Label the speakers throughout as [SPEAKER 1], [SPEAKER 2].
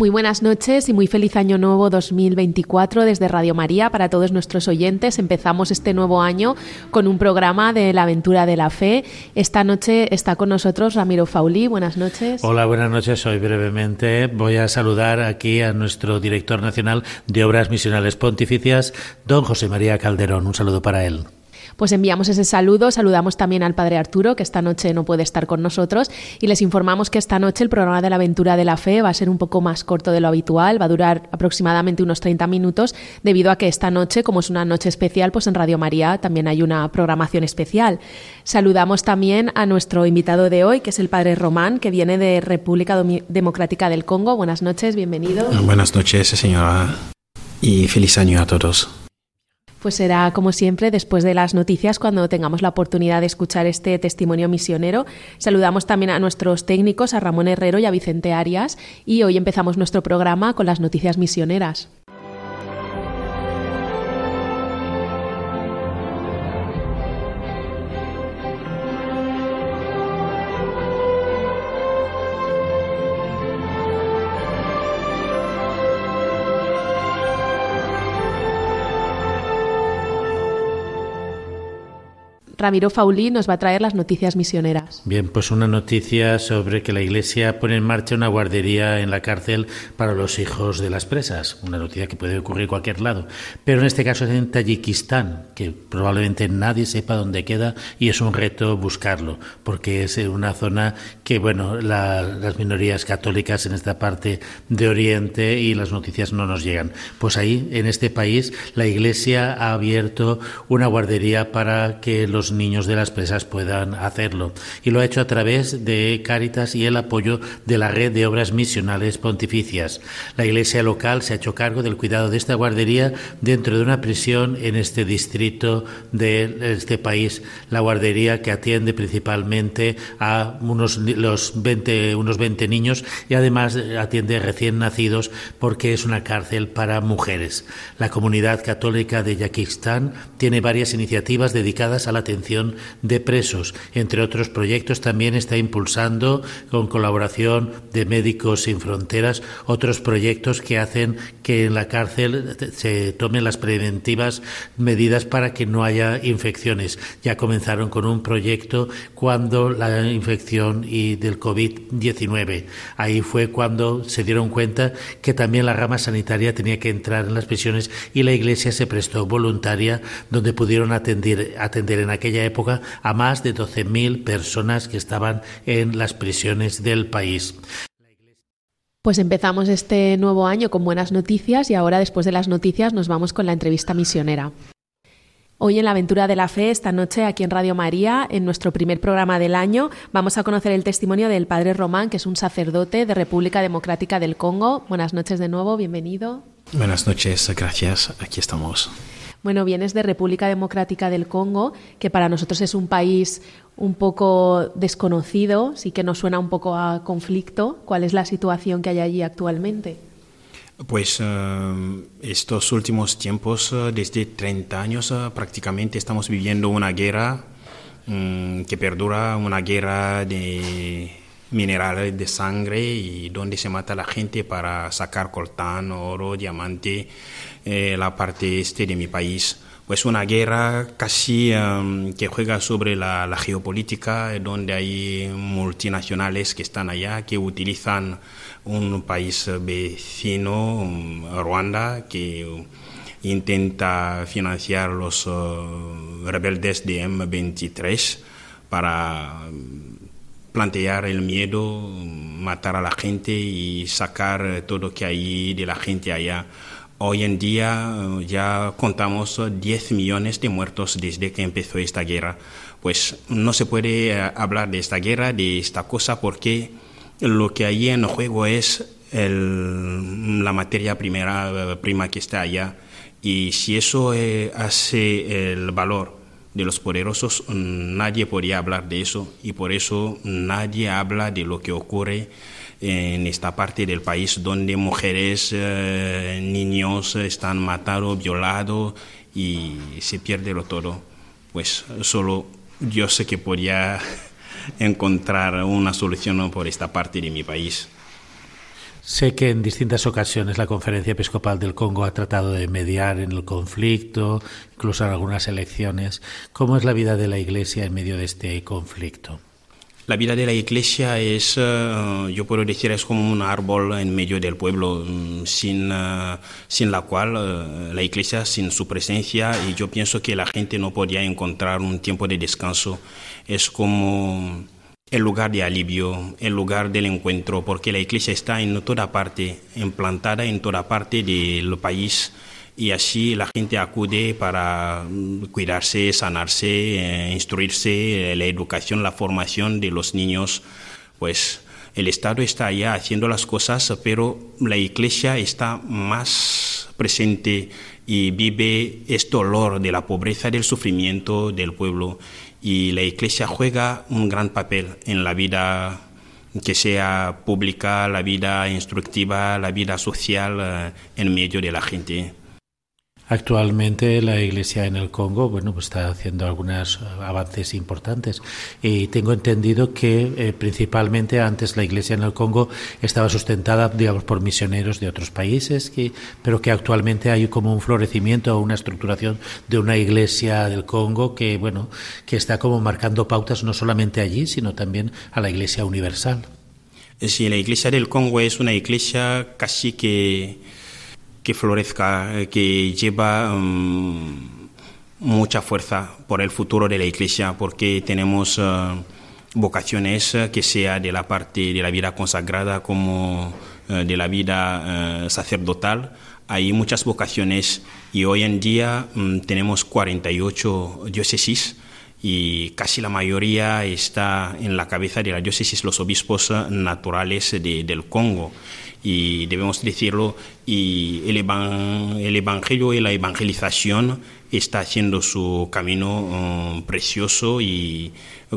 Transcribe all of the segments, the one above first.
[SPEAKER 1] Muy buenas noches y muy feliz año nuevo 2024 desde Radio María para todos nuestros oyentes. Empezamos este nuevo año con un programa de la aventura de la fe. Esta noche está con nosotros Ramiro Fauli. Buenas noches.
[SPEAKER 2] Hola, buenas noches. Hoy brevemente voy a saludar aquí a nuestro director nacional de Obras Misionales Pontificias, don José María Calderón. Un saludo para él
[SPEAKER 1] pues enviamos ese saludo. Saludamos también al Padre Arturo, que esta noche no puede estar con nosotros, y les informamos que esta noche el programa de la aventura de la fe va a ser un poco más corto de lo habitual, va a durar aproximadamente unos 30 minutos, debido a que esta noche, como es una noche especial, pues en Radio María también hay una programación especial. Saludamos también a nuestro invitado de hoy, que es el Padre Román, que viene de República Democrática del Congo. Buenas noches, bienvenido.
[SPEAKER 3] Buenas noches, señora, y feliz año a todos.
[SPEAKER 1] Pues será como siempre después de las noticias cuando tengamos la oportunidad de escuchar este testimonio misionero. Saludamos también a nuestros técnicos, a Ramón Herrero y a Vicente Arias, y hoy empezamos nuestro programa con las noticias misioneras. Ramiro Faulí nos va a traer las noticias misioneras.
[SPEAKER 2] Bien, pues una noticia sobre que la Iglesia pone en marcha una guardería en la cárcel para los hijos de las presas. Una noticia que puede ocurrir en cualquier lado. Pero en este caso es en Tayikistán, que probablemente nadie sepa dónde queda y es un reto buscarlo, porque es una zona que, bueno, las minorías católicas en esta parte de Oriente y las noticias no nos llegan. Pues ahí, en este país, la Iglesia ha abierto una guardería para que los niños de las presas puedan hacerlo. Y lo ha hecho a través de Cáritas y el apoyo de la red de obras misionales pontificias. La iglesia local se ha hecho cargo del cuidado de esta guardería dentro de una prisión en este distrito de este país. La guardería que atiende principalmente a unos, los 20, unos 20 niños y además atiende recién nacidos porque es una cárcel para mujeres. La comunidad católica de Yakistán tiene varias iniciativas dedicadas a la atención de presos. Entre otros proyectos también está impulsando, con colaboración de Médicos Sin Fronteras, otros proyectos que hacen que en la cárcel se tomen las preventivas medidas para que no haya infecciones. Ya comenzaron con un proyecto cuando la infección y del COVID-19. Ahí fue cuando se dieron cuenta que también la rama sanitaria tenía que entrar en las prisiones y la Iglesia se prestó voluntaria donde pudieron atender, atender en aquella época a más de 12.000 personas que estaban en las prisiones del país.
[SPEAKER 1] Pues empezamos este nuevo año con buenas noticias y ahora después de las noticias nos vamos con la entrevista misionera. Hoy en la aventura de la fe, esta noche aquí en Radio María, en nuestro primer programa del año, vamos a conocer el testimonio del Padre Román, que es un sacerdote de República Democrática del Congo. Buenas noches de nuevo, bienvenido.
[SPEAKER 3] Buenas noches, gracias, aquí estamos.
[SPEAKER 1] Bueno, vienes de República Democrática del Congo, que para nosotros es un país un poco desconocido, sí que nos suena un poco a conflicto. ¿Cuál es la situación que hay allí actualmente?
[SPEAKER 3] Pues eh, estos últimos tiempos, eh, desde 30 años eh, prácticamente estamos viviendo una guerra mm, que perdura, una guerra de minerales de sangre y donde se mata la gente para sacar coltán, oro, diamante eh, la parte este de mi país. Pues una guerra casi em, que juega sobre la, geopolítica, donde hay multinacionales que están allá, que utilizan un país vecino, um, Ruanda, que intenta financiar los uh, rebeldes de M23 para plantear el miedo, matar a la gente y sacar todo lo que hay de la gente allá. Hoy en día eh, ya contamos 10 millones de muertos desde que empezó esta guerra. Pues no se puede eh, hablar de esta guerra, de esta cosa, porque lo que hay en juego es la materia primera, eh, prima que está allá. Y si eso hace el valor de los poderosos, nadie podía hablar de eso y por eso nadie habla de lo que ocurre en esta parte del país donde mujeres, eh, niños están matados, violados y se pierde lo todo. Pues solo yo sé que podía encontrar una solución por esta parte de mi país.
[SPEAKER 2] Sé que en distintas ocasiones la Conferencia Episcopal del Congo ha tratado de mediar en el conflicto, incluso en algunas elecciones. ¿Cómo es la vida de la Iglesia en medio de este conflicto?
[SPEAKER 3] La vida de la iglesia es, eh, yo puedo decir, es como un árbol en medio del pueblo, mm, sin, eh, sin la cual eh, la iglesia, sin su presencia, y yo pienso que la gente no podía encontrar un tiempo de descanso. Es como el lugar de alivio, el lugar del encuentro, porque la iglesia está en toda parte, implantada en toda parte del país y así la gente acude para mm, cuidarse, sanarse, eh, instruirse, eh, la educación, la formación de los niños, pues el Estado está allá haciendo las cosas, pero la Iglesia está más presente y vive este dolor de la pobreza, del sufrimiento del pueblo. Y la Iglesia juega un gran papel en la vida que sea pública, la vida instructiva, la vida social eh, en medio de la gente.
[SPEAKER 2] Actualmente la Iglesia en el Congo, bueno, pues está haciendo algunos avances importantes y tengo entendido que eh, principalmente antes la Iglesia en el Congo estaba sustentada, digamos, por misioneros de otros países, pero que actualmente hay como un florecimiento o una estructuración de una Iglesia del Congo que, bueno, que está como marcando pautas no solamente allí, sino también a la Iglesia universal.
[SPEAKER 3] Sí, la Iglesia del Congo es una iglesia casi que que florezca, eh, que lleva mm, mucha fuerza por el futuro de la Iglesia, porque tenemos eh, vocaciones eh, que sea de la parte de la vida consagrada como de la vida sacerdotal. Hay muchas vocaciones y hoy en día mm, tenemos 48 diócesis y casi la mayoría está en la cabeza de la diócesis los obispos naturales del Congo y debemos decirlo, y el, el Evangelio y la evangelización está haciendo su camino um, precioso y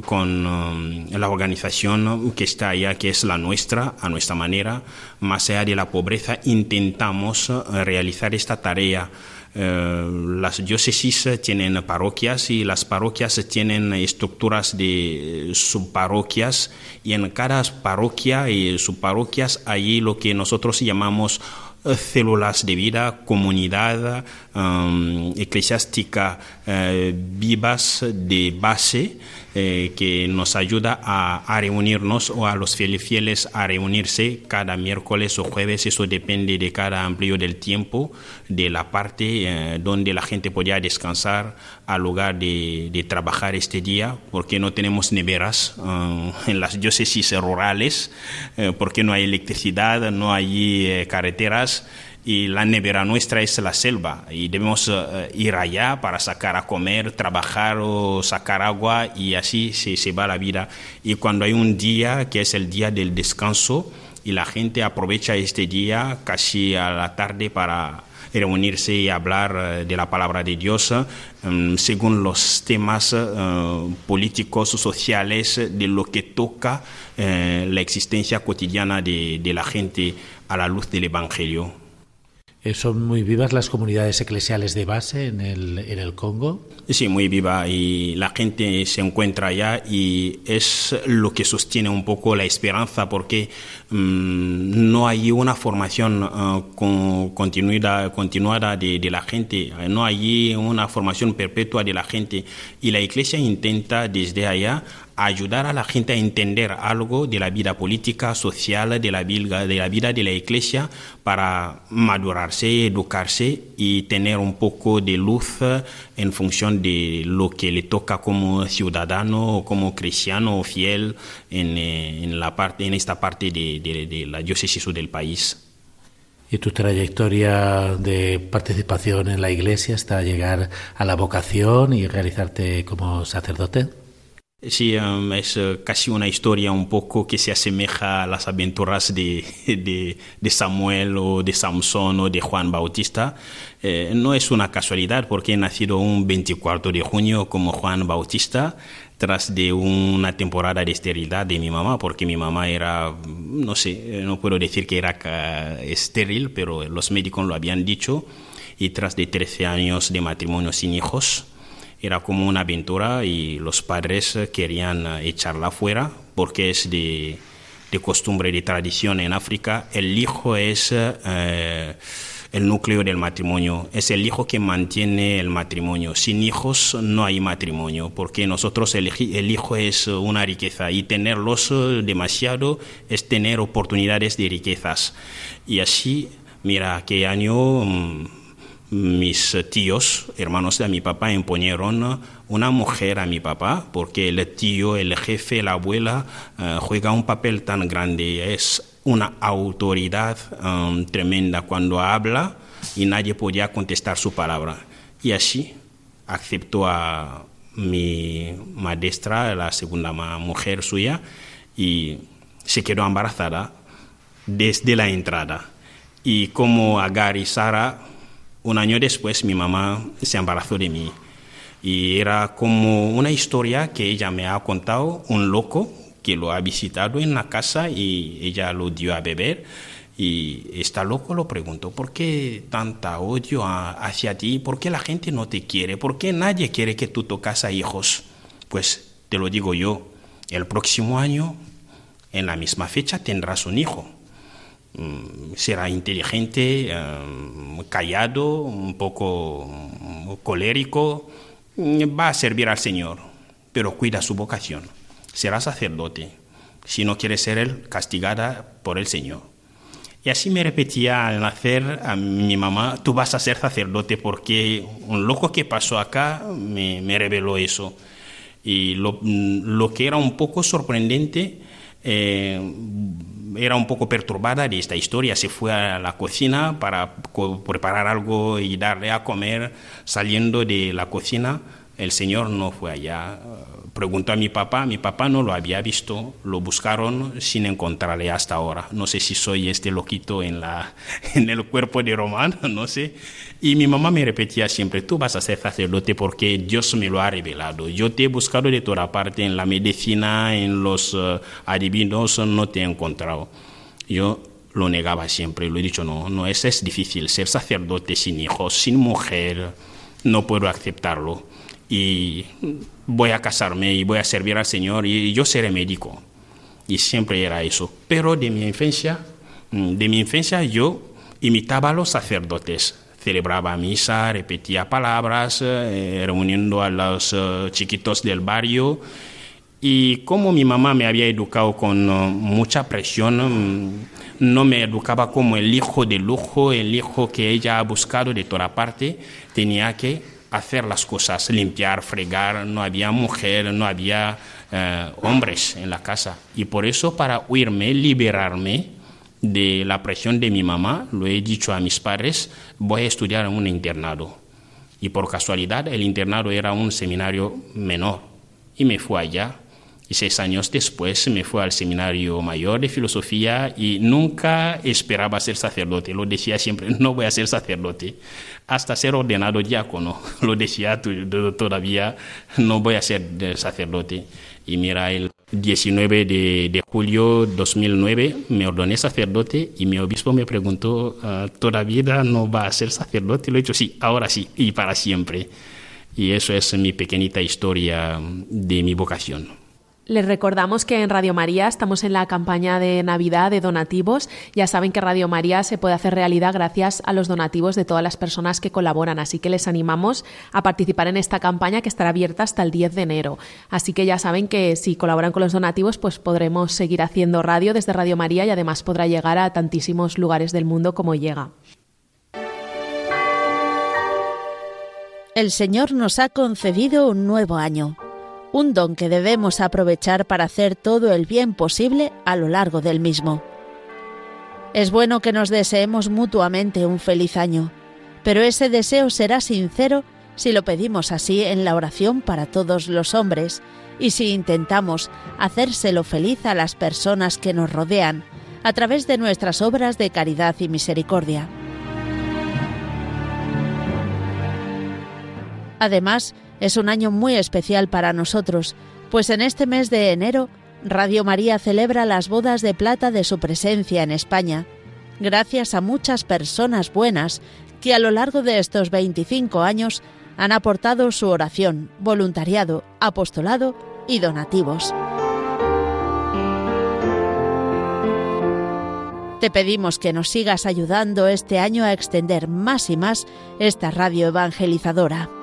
[SPEAKER 3] con um, la organización que está allá, que es la nuestra, a nuestra manera, más allá de la pobreza, intentamos realizar esta tarea las diócesis tienen parroquias y las parroquias tienen estructuras de subparroquias. Y en cada parroquia y subparroquias hay lo que nosotros llamamos eh, células de vida, comunidad um, eclesiástica eh, vivas de base eh, que nos ayuda a, reunirnos o a los fieles, fieles a reunirse cada miércoles o jueves. Eso depende de cada amplio del tiempo, de la parte eh, donde la gente podía descansar al lugar de, trabajar este día, porque no tenemos neveras eh, en las diócesis rurales, porque no hay electricidad, no hay carreteras y la nevera nuestra es la selva y debemos eh, ir allá para sacar a comer, trabajar o sacar agua y así se, va la vida. Y cuando hay un día que es el día del descanso y la gente aprovecha este día casi a la tarde para reunirse y hablar eh, de la palabra de Dios eh, según los temas políticos, sociales, de lo que toca la existencia cotidiana de, de la gente a la luz del Evangelio.
[SPEAKER 2] Eh, ¿Son muy vivas las comunidades eclesiales de base en el, en el Congo?
[SPEAKER 3] Sí, muy viva y la gente se encuentra allá y es lo que sostiene un poco la esperanza porque mm, no hay una formación uh, con, continuada, continuada de, de, la gente, no hay una formación perpetua de la gente y la iglesia intenta desde allá ayudar a la gente a entender algo de la vida política, social, de la vida de la, vida de la iglesia para madurarse, educarse y tener un poco de luz en función de lo que le toca como ciudadano como cristiano o fiel en, eh, la parte, esta parte de, de la diócesis del país.
[SPEAKER 2] ¿Y tu trayectoria de participación en la iglesia hasta llegar a la vocación y realizarte como sacerdote?
[SPEAKER 3] Sí, um, es uh, casi una historia un poco que se asemeja a las aventuras de, de, de Samuel o de Samson o de Juan Bautista. Eh, no es una casualidad porque he nacido un 24 de junio como Juan Bautista tras de una temporada de esterilidad de mi mamá, porque mi mamá era, no sé, no puedo decir que era estéril, pero los médicos lo habían dicho, y tras de 13 años de matrimonio sin hijos, era como una aventura y los padres querían echarla fuera porque es de, de costumbre, de tradición en África. El hijo es eh, el núcleo del matrimonio, es el hijo que mantiene el matrimonio. Sin hijos no hay matrimonio porque nosotros el, el hijo es una riqueza y tenerlos demasiado es tener oportunidades de riquezas. Y así, mira, qué año mm, mis tíos, hermanos de mi papá, imponieron una mujer a mi papá, porque el tío, el jefe, la abuela, eh, juega un papel tan grande, es una autoridad um, tremenda cuando habla y nadie podía contestar su palabra. Y así aceptó a mi maestra, la segunda mujer suya, y se quedó embarazada desde la entrada. Y como Agar y Sara un año después mi mamá se embarazó de mí y era como una historia que ella me ha contado, un loco que lo ha visitado en la casa y ella lo dio a beber y está loco lo preguntó, ¿por qué tanta odio hacia ti? ¿Por qué la gente no te quiere? ¿Por qué nadie quiere que tú tocas a hijos? Pues te lo digo yo, el próximo año, en la misma fecha, tendrás un hijo. Mm, será inteligente, em, callado, un poco mm, colérico, mm, va a servir al Señor, pero cuida su vocación. Será sacerdote. Si no quiere ser él, castigada por el Señor. Y así me repetía al nacer a mi mamá, tú vas a ser sacerdote porque un loco que pasó acá me, reveló eso. Y lo, lo, que era un poco sorprendente, eh, era un poco perturbada de esta historia. Se fue a la cocina para preparar algo y darle a comer. Saliendo de la cocina, el señor no fue allá. Preguntó a mi papá, mi papá no lo había visto, lo buscaron sin encontrarle hasta ahora. No sé si soy este loquito en, la, en el cuerpo de Román, no sé. Y mi mamá me repetía siempre, tú vas a ser sacerdote porque Dios me lo ha revelado. Yo te he buscado de toda parte, en la medicina, en los uh, adivinos, no te he encontrado. Yo lo negaba siempre, lo he dicho, no, no, es difícil ser sacerdote sin hijos, sin mujer, no puedo aceptarlo y voy a casarme y voy a servir al Señor y yo seré médico. Y siempre era eso. Pero de mi infancia, mm, de mi infancia yo imitaba a los sacerdotes. Celebraba misa, repetía palabras, eh, reuniendo a los eh, chiquitos del barrio. Y como mi mamá me había educado con uh, mucha presión, mm, no me educaba como el hijo de lujo, el hijo que ella ha buscado de toda parte, tenía que hacer las cosas, limpiar, fregar, no había mujer, no había eh, hombres en la casa. Y por eso, para huirme, liberarme de la presión de mi mamá, lo he dicho a mis padres, voy a estudiar en un internado. Y por casualidad, el internado era un seminario menor. Y me fui allá y seis años después me fui al seminario mayor de filosofía y nunca esperaba ser sacerdote. Lo decía siempre, no voy a ser sacerdote. Hasta ser ordenado diácono. Lo decía todavía, no voy a ser sacerdote. Y mira, el 19 de, de julio 2009 me ordené sacerdote y mi obispo me preguntó, ah, ¿todavía no va a ser sacerdote? Lo he dicho, sí, ahora sí, y para siempre. Y eso es mi pequeñita historia de mi vocación.
[SPEAKER 1] Les recordamos que en Radio María estamos en la campaña de Navidad de donativos. Ya saben que Radio María se puede hacer realidad gracias a los donativos de todas las personas que colaboran, así que les animamos a participar en esta campaña que estará abierta hasta el 10 de enero. Así que ya saben que si colaboran con los donativos, pues podremos seguir haciendo radio desde Radio María y además podrá llegar a tantísimos lugares del mundo como llega.
[SPEAKER 4] El Señor nos ha concedido un nuevo año un don que debemos aprovechar para hacer todo el bien posible a lo largo del mismo. Es bueno que nos deseemos mutuamente un feliz año, pero ese deseo será sincero si lo pedimos así en la oración para todos los hombres y si intentamos hacérselo feliz a las personas que nos rodean a través de nuestras obras de caridad y misericordia. Además, es un año muy especial para nosotros, pues en este mes de enero Radio María celebra las bodas de plata de su presencia en España, gracias a muchas personas buenas que a lo largo de estos 25 años han aportado su oración, voluntariado, apostolado y donativos. Te pedimos que nos sigas ayudando este año a extender más y más esta radio evangelizadora.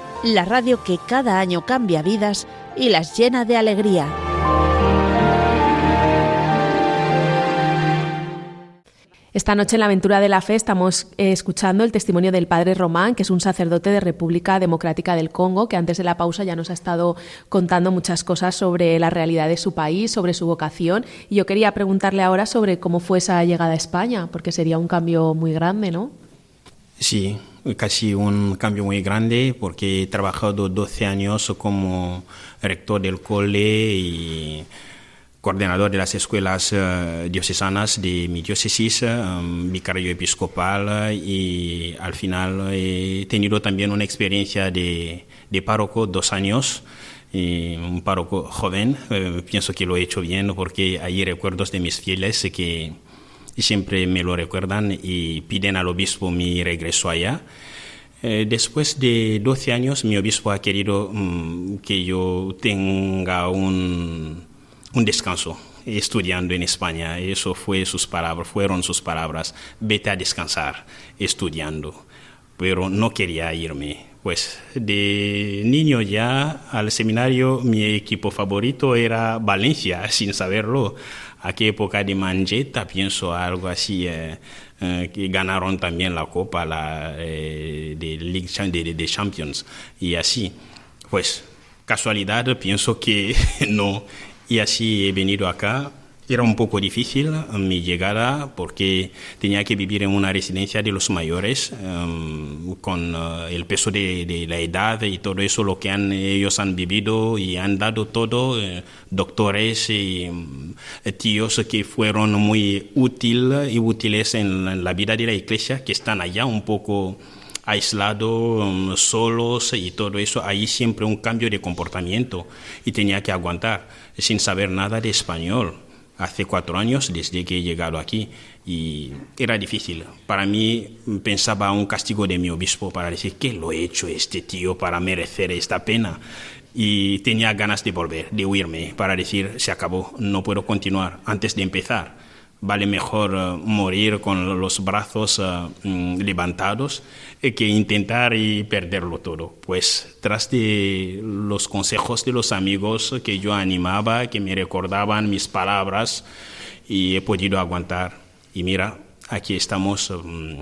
[SPEAKER 4] la radio que cada año cambia vidas y las llena de alegría.
[SPEAKER 1] Esta noche en la aventura de la fe estamos eh, escuchando el testimonio del padre Román, que es un sacerdote de República Democrática del Congo, que antes de la pausa ya nos ha estado contando muchas cosas sobre la realidad de su país, sobre su vocación. Y yo quería preguntarle ahora sobre cómo fue esa llegada a España, porque sería un cambio muy grande, ¿no?
[SPEAKER 3] Sí, casi un cambio muy grande, porque he trabajado 12 años como rector del cole y coordinador de las escuelas uh, diocesanas de mi diócesis, um, vicario episcopal y al final he tenido también una experiencia de, de párroco, dos años, y un párroco joven. Pienso que lo he hecho bien porque hay recuerdos de mis fieles que siempre me lo recuerdan y piden al obispo mi regreso allá. Eh, después de 12 años, mi obispo ha querido um, que yo tenga un un descanso estudiando en España. Eso fue sus palabras, fueron sus palabras. Vete a descansar estudiando. Pero no quería irme. Pues de niño ya al seminario mi equipo favorito era Valencia, sin saberlo. A época de Manjeta, pienso algo así, eh, eh, que ganaron también la Copa la, eh, de de, de Champions y así. Pues casualidad, pienso que no y así he venido acá. Era un poco difícil eh, mi llegada porque tenía que vivir en una residencia de los mayores em, con eh, el peso de, la edad y todo eso, lo que han, ellos han vivido y han dado todo, eh, doctores y tíos que fueron muy útiles y útiles en la vida de la iglesia, que están allá un poco aislados, em, solos y todo eso, ahí siempre un cambio de comportamiento y tenía que aguantar sin saber nada de español. Hace cuatro años desde que he llegado aquí y era difícil. Para mí pensaba un castigo de mi obispo para decir, ¿qué lo he hecho este tío para merecer esta pena? Y tenía ganas de volver, de huirme, para decir, se acabó, no puedo continuar antes de empezar vale mejor eh, morir con los brazos eh, mm, levantados que intentar y perderlo todo. Pues tras de los consejos de los amigos que yo animaba, que me recordaban mis palabras, y he podido aguantar. Y mira, aquí estamos mm,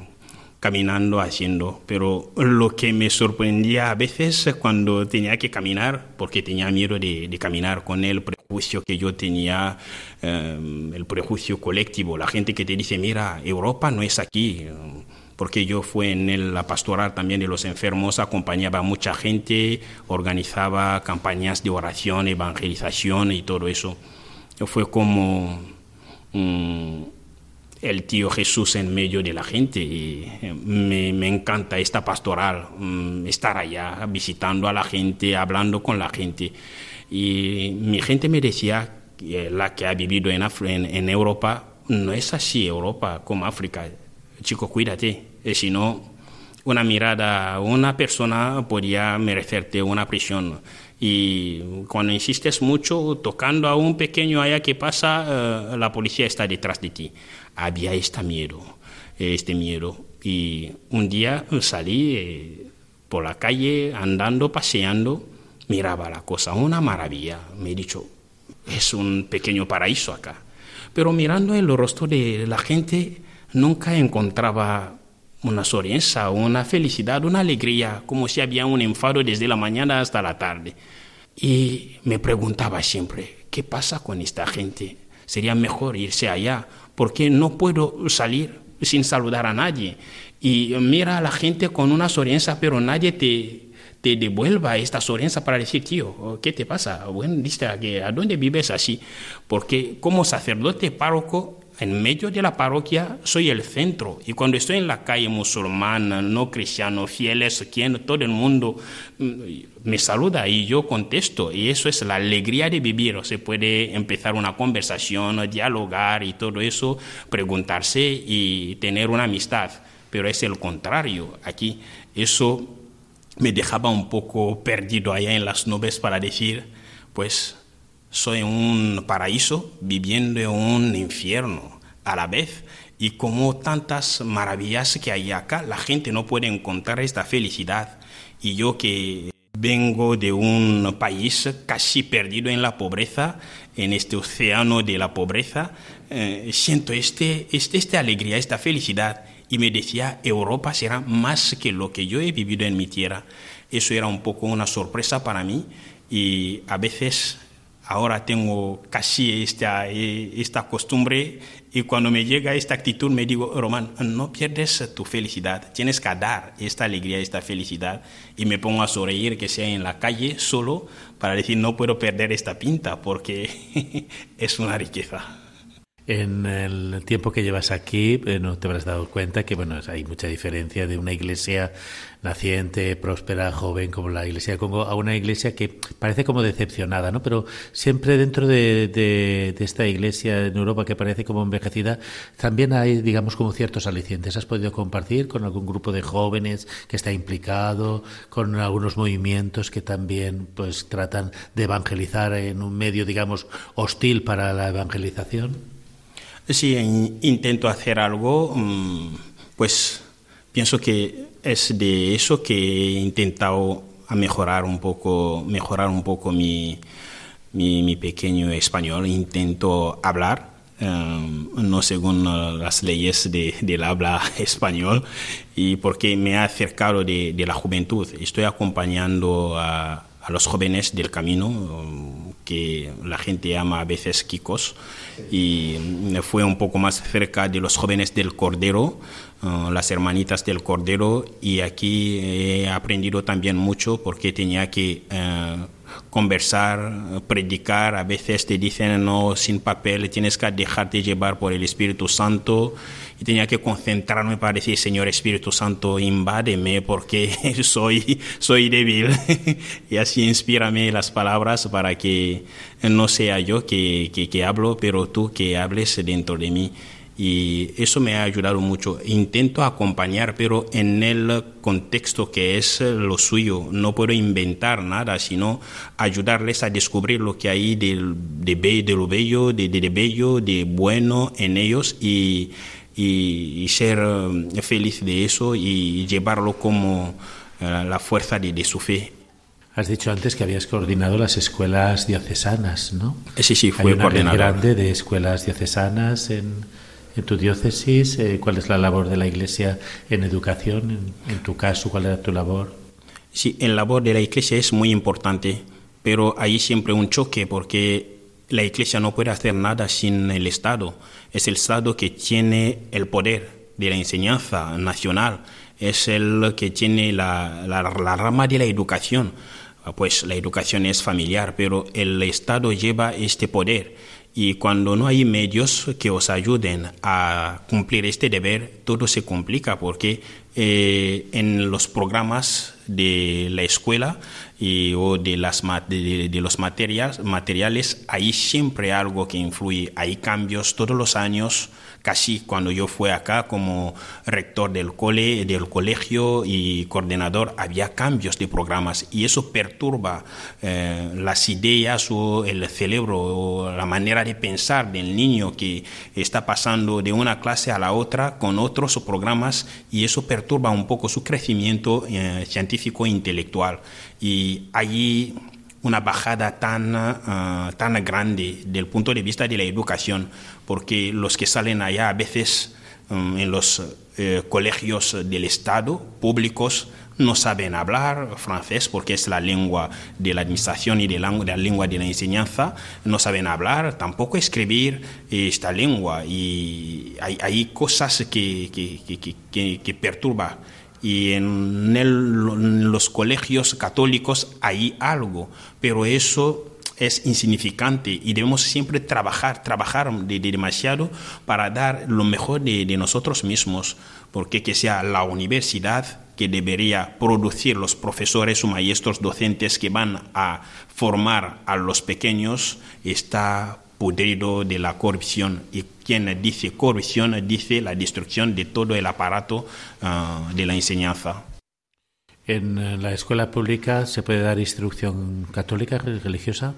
[SPEAKER 3] caminando, haciendo. Pero lo que me sorprendía a veces cuando tenía que caminar, porque tenía miedo de, de caminar con el prejuicio que yo tenía, eh, el prejuicio colectivo, la gente que te dice, mira, Europa no es aquí porque yo fui en la pastoral también de los enfermos, acompañaba a mucha gente, organizaba campañas de oración, evangelización y todo eso. Fue como mm, el tío Jesús en medio de la gente y eh, me, encanta esta pastoral, estar allá visitando a la gente, hablando con la gente. Y mi gente me decía, la que ha vivido en, en, en Europa, no es así Europa como África. Chico, cuídate y si no, una mirada, una persona podría merecerte una prisión. Y cuando insistes mucho, tocando a un pequeño allá que pasa, eh, la policía está detrás de ti. Había este miedo, este miedo. Y un día salí eh, por la calle, andando, paseando, miraba la cosa, una maravilla. Me he dicho, es un pequeño paraíso acá. Pero mirando el rostro de la gente, nunca encontraba una sonrisa, una felicidad, una alegría, como si había un enfado desde la mañana hasta la tarde. Y me preguntaba siempre, ¿qué pasa con esta gente? Sería mejor irse allá, porque no puedo salir sin saludar a nadie. Y mira a la gente con una sonrisa, pero nadie te, te devuelva esta sonrisa para decir, tío, ¿qué te pasa? Bueno, dice, ¿a dónde vives así? Porque como sacerdote párroco, en medio de la parroquia soy el centro y cuando estoy en la calle musulmana, no cristiano, fieles, quien todo el mundo mm, me saluda y yo contesto y eso es la alegría de vivir. Se puede empezar una conversación, dialogar y todo eso, preguntarse y tener una amistad, pero es el contrario aquí. Eso me dejaba un poco perdido allá en las nubes para decir, pues soy un paraíso viviendo en un infierno a la vez. Y como tantas maravillas que hay acá, la gente no puede encontrar esta felicidad. Y yo que vengo de un país casi perdido en la pobreza, en este océano de la pobreza, eh, siento este, este, esta alegría, esta felicidad. Y me decía, Europa será más que lo que yo he vivido en mi tierra. Eso era un poco una sorpresa para mí y a veces ahora tengo casi esta, esta costumbre y cuando me llega esta actitud me digo, Román, no pierdes tu felicidad, tienes que dar esta alegría, esta felicidad y me pongo a sonreír que sea en la calle solo para decir no puedo perder esta pinta porque es una riqueza.
[SPEAKER 2] En el tiempo que llevas aquí, eh, no te habrás dado cuenta que bueno, hay mucha diferencia de una iglesia naciente, próspera, joven como la iglesia de Congo a una iglesia que parece como decepcionada, ¿no? Pero siempre dentro de, de, esta iglesia en Europa que parece como envejecida, también hay, digamos, como ciertos alicientes. ¿Has podido compartir con algún grupo de jóvenes que está implicado, con algunos movimientos que también pues tratan de evangelizar en un medio, digamos, hostil para la evangelización?
[SPEAKER 3] Si intento hacer algo, mm, pues pienso que es de eso que he intentado mejorar un poco, mejorar un poco mi, mi, pequeño español. Intento hablar, em, no según las leyes de, del habla español, y porque me ha acercado de, de la juventud. Estoy acompañando a, a los jóvenes del camino que la gente llama a veces Kikos, y fue un poco más cerca de los jóvenes del Cordero, uh, las hermanitas del Cordero, y aquí he aprendido también mucho porque tenía que uh, conversar, predicar, a veces te dicen no sin papel, tienes que dejarte llevar por el Espíritu Santo y tenía que concentrarme para decir, Señor Espíritu Santo, invádeme porque soy, soy débil. y así inspírame las palabras para que no sea yo que, que, que hablo, pero tú que hables dentro de mí y eso me ha ayudado mucho. Intento acompañar, pero en el contexto que es lo suyo. No puedo inventar nada, sino ayudarles a descubrir lo que hay de, de, de lo bello, de, de, bello, de bueno en ellos y, y, ser eh, feliz de eso y llevarlo como eh, la fuerza de, su fe.
[SPEAKER 2] Has dicho antes que habías coordinado las escuelas diocesanas, ¿no?
[SPEAKER 3] Sí, sí, fue
[SPEAKER 2] Hay una red grande de escuelas diocesanas en en tu diócesis, eh, ¿cuál es la labor de la Iglesia en educación? En, tu caso, ¿cuál era tu labor?
[SPEAKER 3] Sí, el labor de la Iglesia es muy importante, pero hay siempre un choque porque la Iglesia no puede hacer nada sin el Estado. Es el Estado que tiene el poder de la enseñanza nacional, es el que tiene la, la rama de la educación. Pues la educación es familiar, pero el Estado lleva este poder y cuando no hay medios que os ayuden a cumplir este deber, todo se complica porque eh, en los programas de la escuela y, o de, las, de, de los materiales, materiales hay siempre algo que influye. Hay cambios todos los años casi cuando yo fui acá como rector del cole, del colegio y coordinador, había cambios de programas y eso perturba eh, las ideas o el cerebro o la manera de pensar del niño que está pasando de una clase a la otra con otros programas y eso perturba un poco su crecimiento eh, científico e intelectual. Y allí una bajada tan, ah, tan grande del punto de vista de la educación, porque los que salen allá a veces mm, en los eh, colegios del Estado públicos no saben hablar francés porque es la lengua de la administración y de la, lengua de la enseñanza, no saben hablar, tampoco escribir esta lengua y hay, cosas que, que, que, perturban. Y en, los colegios católicos hay algo, pero eso es insignificante y debemos siempre trabajar, trabajar demasiado para dar lo mejor de, de nosotros mismos, porque que sea la universidad que debería producir los profesores o maestros docentes que van a formar a los pequeños está podrido de la corrupción y quien dice corrupción dice la destrucción de todo el aparato ah, de la enseñanza.
[SPEAKER 2] ¿En la escuela pública se puede dar instrucción católica religiosa?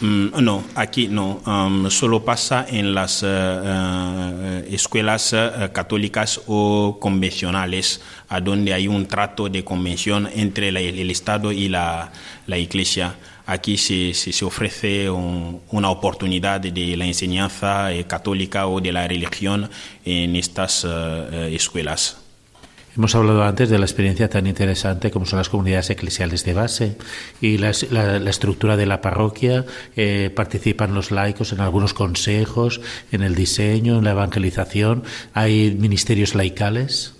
[SPEAKER 3] Mm, no, aquí no. Um, solo pasa en las eh, eh, escuelas eh, católicas o convencionales, a donde hay un trato de convención entre el Estado y la, Iglesia. Aquí se, se, ofrece una oportunidad de la enseñanza católica o de la religión en estas escuelas.
[SPEAKER 2] Hemos hablado antes de la experiencia tan interesante como son las comunidades eclesiales de base y la, estructura de la parroquia. Eh, participan los laicos en algunos consejos, en el diseño, en la evangelización. ¿Hay ministerios laicales?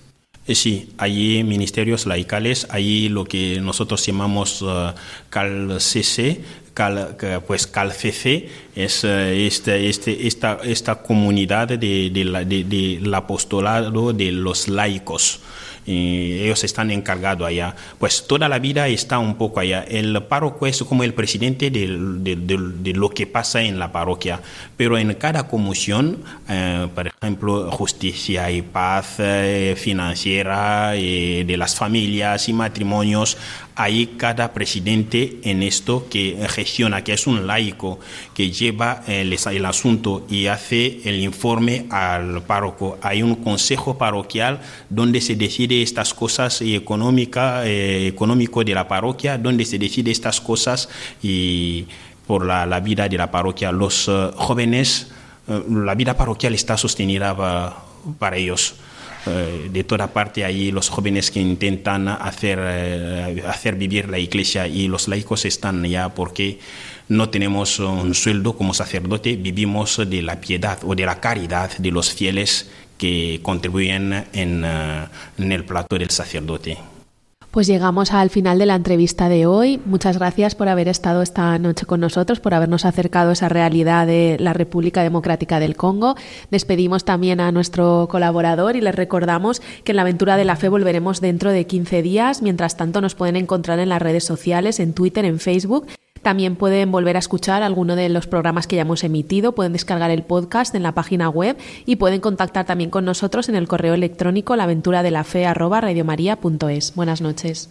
[SPEAKER 3] Eh, sí, hay ministerios laicales, hay lo que nosotros llamamos uh, CalCC, Cal, pues CalCC es eh, este, este, esta, esta comunidad del de, de, apostolado de los laicos ellos están encargados allá. Pues toda la vida está un poco allá. El párroco es como el presidente de, de, lo que pasa en la parroquia, pero en cada comisión, eh, por ejemplo, justicia y paz eh, financiera, eh, de las familias y matrimonios, hay cada presidente en esto que gestiona, que es un laico, que lleva el, el, asunto y hace el informe al párroco. Hay un consejo parroquial donde se decide estas cosas y económica, eh, económico de la parroquia, donde se decide estas cosas y por la, vida de la parroquia. Los jóvenes, la vida parroquial está sostenida para ellos. Eh, de toda parte hay los jóvenes que intentan hacer, eh, hacer vivir la iglesia y los laicos están ya porque no tenemos un sueldo como sacerdote, vivimos de la piedad o de la caridad de los fieles que contribuyen en, eh, en el plato del sacerdote.
[SPEAKER 1] Pues llegamos al final de la entrevista de hoy. Muchas gracias por haber estado esta noche con nosotros, por habernos acercado a esa realidad de la República Democrática del Congo. Despedimos también a nuestro colaborador y les recordamos que en la aventura de la fe volveremos dentro de 15 días. Mientras tanto, nos pueden encontrar en las redes sociales, en Twitter, en Facebook también pueden volver a escuchar alguno de los programas que ya hemos emitido, pueden descargar el podcast en la página web y pueden contactar también con nosotros en el correo electrónico laventuradelafe@radiomaria.es. Buenas noches.